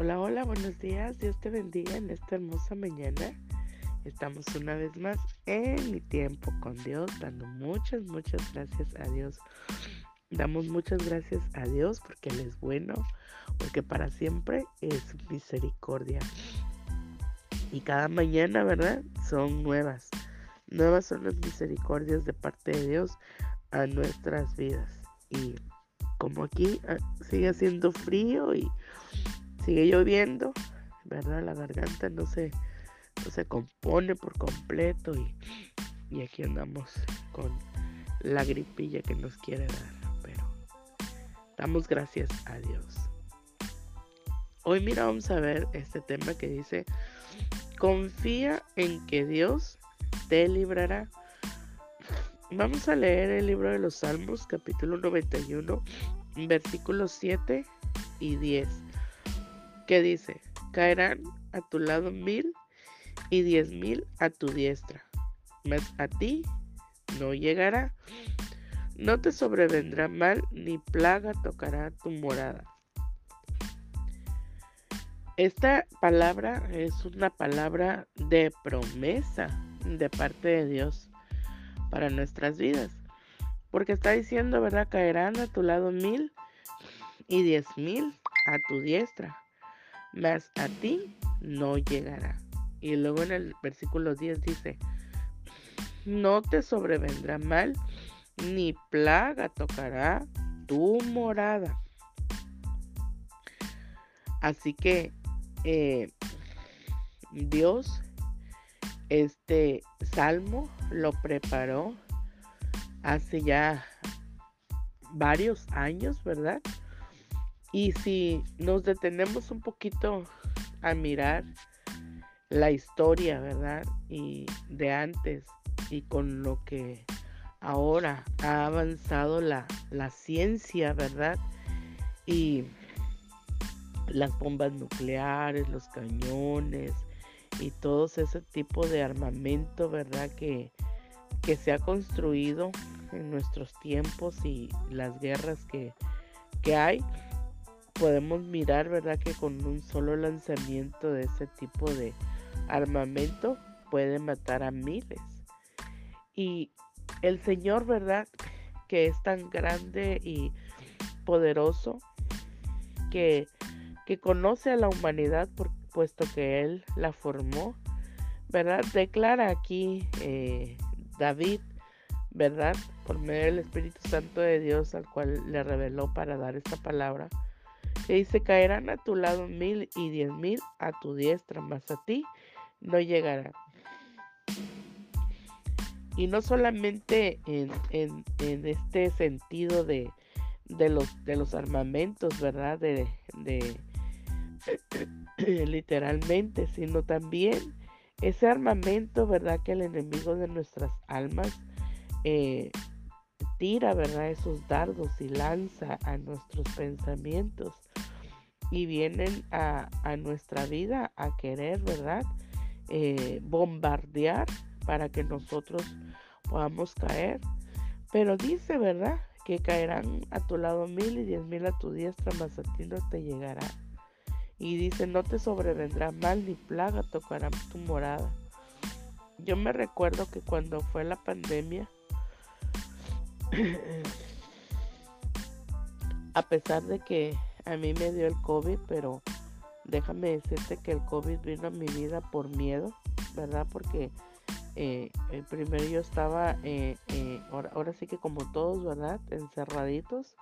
Hola, hola, buenos días. Dios te bendiga en esta hermosa mañana. Estamos una vez más en mi tiempo con Dios, dando muchas, muchas gracias a Dios. Damos muchas gracias a Dios porque Él es bueno, porque para siempre es misericordia. Y cada mañana, ¿verdad? Son nuevas. Nuevas son las misericordias de parte de Dios a nuestras vidas. Y como aquí ah, sigue haciendo frío y sigue lloviendo, ¿verdad? La garganta no se, no se compone por completo y, y aquí andamos con la gripilla que nos quiere dar, pero damos gracias a Dios. Hoy mira, vamos a ver este tema que dice, confía en que Dios te librará. Vamos a leer el libro de los Salmos, capítulo 91, versículos 7 y 10 que dice, caerán a tu lado mil y diez mil a tu diestra, mas a ti no llegará. No te sobrevendrá mal, ni plaga tocará tu morada. Esta palabra es una palabra de promesa de parte de Dios para nuestras vidas. Porque está diciendo, ¿verdad? Caerán a tu lado mil y diez mil a tu diestra mas a ti no llegará. Y luego en el versículo 10 dice, no te sobrevendrá mal, ni plaga tocará tu morada. Así que eh, Dios, este salmo lo preparó hace ya varios años, ¿verdad? Y si nos detenemos un poquito a mirar la historia, ¿verdad? Y de antes y con lo que ahora ha avanzado la, la ciencia, ¿verdad? Y las bombas nucleares, los cañones y todo ese tipo de armamento, ¿verdad? Que, que se ha construido en nuestros tiempos y las guerras que, que hay podemos mirar, ¿verdad? Que con un solo lanzamiento de ese tipo de armamento puede matar a miles. Y el Señor, ¿verdad? Que es tan grande y poderoso que, que conoce a la humanidad puesto que Él la formó, ¿verdad? Declara aquí eh, David, ¿verdad? Por medio del Espíritu Santo de Dios al cual le reveló para dar esta palabra que dice, caerán a tu lado mil y diez mil a tu diestra, mas a ti no llegará. Y no solamente en, este sentido de, los, de los armamentos, ¿verdad? De, literalmente, sino también ese armamento, ¿verdad? Que el enemigo de nuestras almas eh, tira, ¿verdad? Esos dardos y lanza a nuestros pensamientos y vienen a, nuestra vida a querer, ¿verdad? Eh, bombardear para que nosotros podamos caer. Pero dice, ¿verdad? Que caerán a tu lado mil y diez mil a tu diestra, mas a ti no te llegará. Y dice, no te sobrevendrá mal ni plaga tocará tu morada. Yo me recuerdo que cuando fue la pandemia, a pesar de que a mí me dio el COVID, pero déjame decirte que el COVID vino a mi vida por miedo, ¿verdad? Porque eh, primero yo estaba, eh, eh, ahora, sí que como todos, ¿verdad? Encerraditos.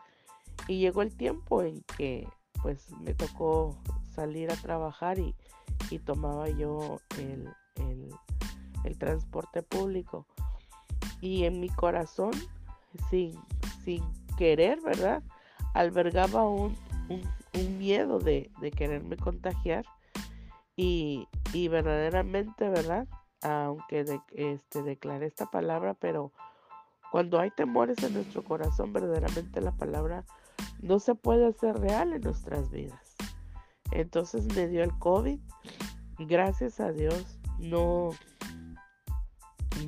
Y llegó el tiempo en que pues me tocó salir a trabajar y, tomaba yo el, el transporte público. Y en mi corazón sin, sin querer, ¿verdad? Albergaba un, un, miedo de, quererme contagiar y, verdaderamente, ¿verdad? Aunque de, este, declaré esta palabra, pero cuando hay temores en nuestro corazón, verdaderamente la palabra no se puede hacer real en nuestras vidas. Entonces me dio el COVID. Gracias a Dios no,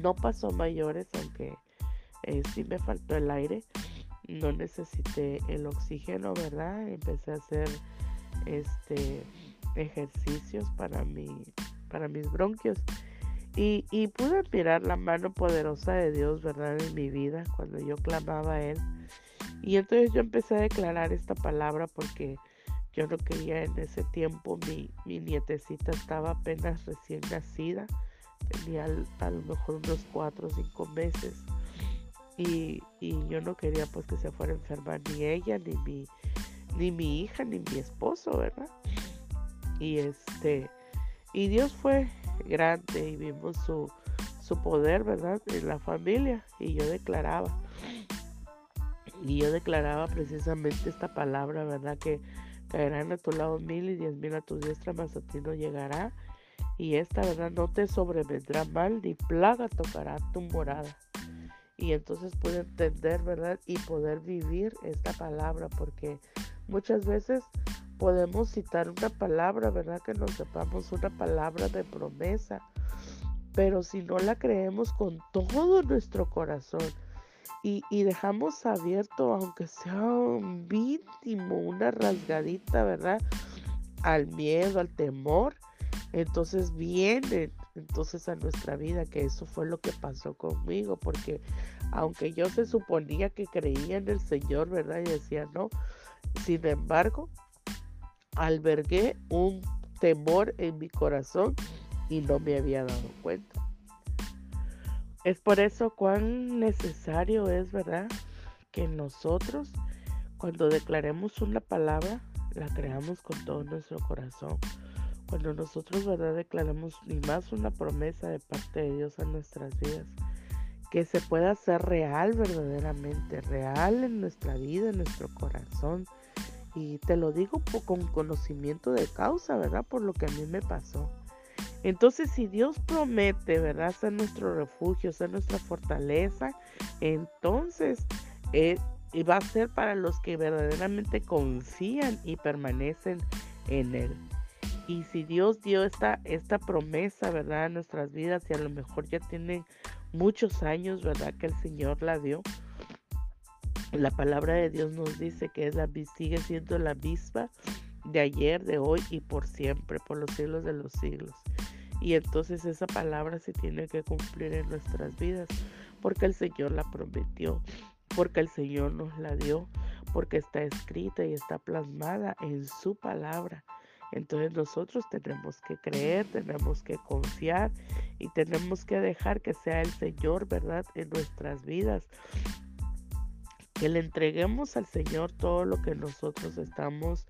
no pasó mayores, aunque eh, sí me faltó el aire, no necesité el oxígeno, ¿verdad? Empecé a hacer este ejercicios para, mi, para mis bronquios. Y, y, pude mirar la mano poderosa de Dios, ¿verdad? En mi vida, cuando yo clamaba a Él. Y entonces yo empecé a declarar esta palabra porque yo no quería en ese tiempo, mi, mi nietecita estaba apenas recién nacida, tenía a lo mejor unos cuatro o cinco meses. Y, y, yo no quería pues que se fuera a enfermar ni ella, ni mi, ni mi hija, ni mi esposo, ¿verdad? Y este, y Dios fue grande y vimos su, su poder, ¿verdad? En la familia. Y yo declaraba, y yo declaraba precisamente esta palabra, ¿verdad? Que caerán a tu lado mil y diez mil a tu diestra, mas a ti no llegará. Y esta, ¿verdad? No te sobrevendrá mal, ni plaga tocará tu morada. Y entonces pude entender, ¿verdad? Y poder vivir esta palabra, porque muchas veces podemos citar una palabra, ¿verdad? Que nos sepamos una palabra de promesa. Pero si no la creemos con todo nuestro corazón y, dejamos abierto, aunque sea un mínimo, una rasgadita, ¿verdad? Al miedo, al temor, entonces viene entonces a nuestra vida, que eso fue lo que pasó conmigo, porque aunque yo se suponía que creía en el Señor, ¿verdad? Y decía, no, sin embargo, albergué un temor en mi corazón y no me había dado cuenta. Es por eso cuán necesario es, ¿verdad? Que nosotros, cuando declaremos una palabra, la creamos con todo nuestro corazón. Cuando nosotros, ¿verdad? Declaramos ni más una promesa de parte de Dios a nuestras vidas, que se pueda hacer real verdaderamente, real en nuestra vida, en nuestro corazón, y te lo digo con conocimiento de causa, ¿verdad? Por lo que a mí me pasó. Entonces, si Dios promete, ¿verdad? Ser nuestro refugio, ser nuestra fortaleza, entonces eh, va a ser para los que verdaderamente confían y permanecen en Él. Y si Dios dio esta, esta promesa, ¿verdad? A nuestras vidas y a lo mejor ya tienen muchos años, ¿verdad? Que el Señor la dio la palabra de Dios nos dice que es la, sigue siendo la misma de ayer, de hoy y por siempre, por los siglos de los siglos. Y entonces esa palabra se tiene que cumplir en nuestras vidas, porque el Señor la prometió, porque el Señor nos la dio, porque está escrita y está plasmada en su palabra. Entonces nosotros tenemos que creer, tenemos que confiar y tenemos que dejar que sea el Señor, ¿verdad?, en nuestras vidas que le entreguemos al Señor todo lo que nosotros estamos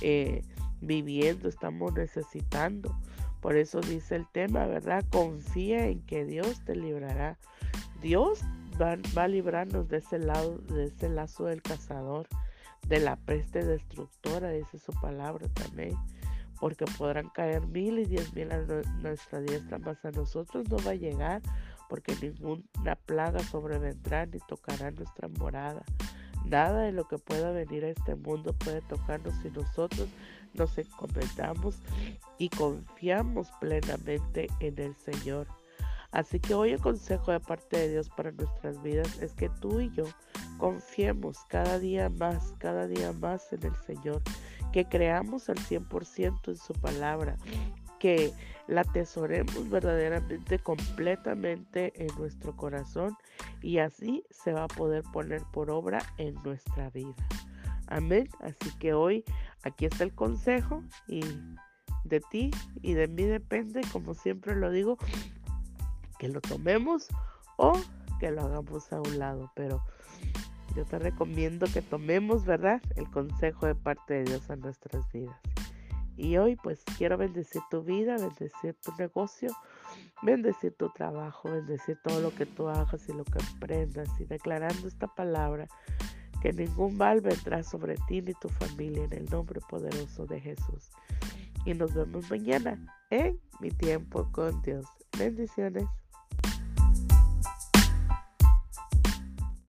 eh, viviendo, estamos necesitando. Por eso dice el tema, ¿verdad? Confía en que Dios te librará. Dios va, va, a librarnos de ese lado, de ese lazo del cazador, de la peste destructora, dice su palabra también. Porque podrán caer mil y diez mil a nuestra diestra, mas a nosotros no va a llegar porque ninguna plaga sobrevendrá ni tocará nuestra morada. Nada de lo que pueda venir a este mundo puede tocarnos si nosotros nos encomendamos y confiamos plenamente en el Señor. Así que hoy el consejo de parte de Dios para nuestras vidas es que tú y yo confiemos cada día más, cada día más en el Señor, que creamos al 100% en su palabra, que la atesoremos verdaderamente completamente en nuestro corazón y así se va a poder poner por obra en nuestra vida. Amén. Así que hoy aquí está el consejo y de ti y de mí depende, como siempre lo digo, que lo tomemos o que lo hagamos a un lado. Pero yo te recomiendo que tomemos, ¿verdad? El consejo de parte de Dios a nuestras vidas. Y hoy pues quiero bendecir tu vida, bendecir tu negocio, bendecir tu trabajo, bendecir todo lo que tú hagas y lo que emprendas y declarando esta palabra que ningún mal vendrá sobre ti ni tu familia en el nombre poderoso de Jesús. Y nos vemos mañana en mi tiempo con Dios. Bendiciones.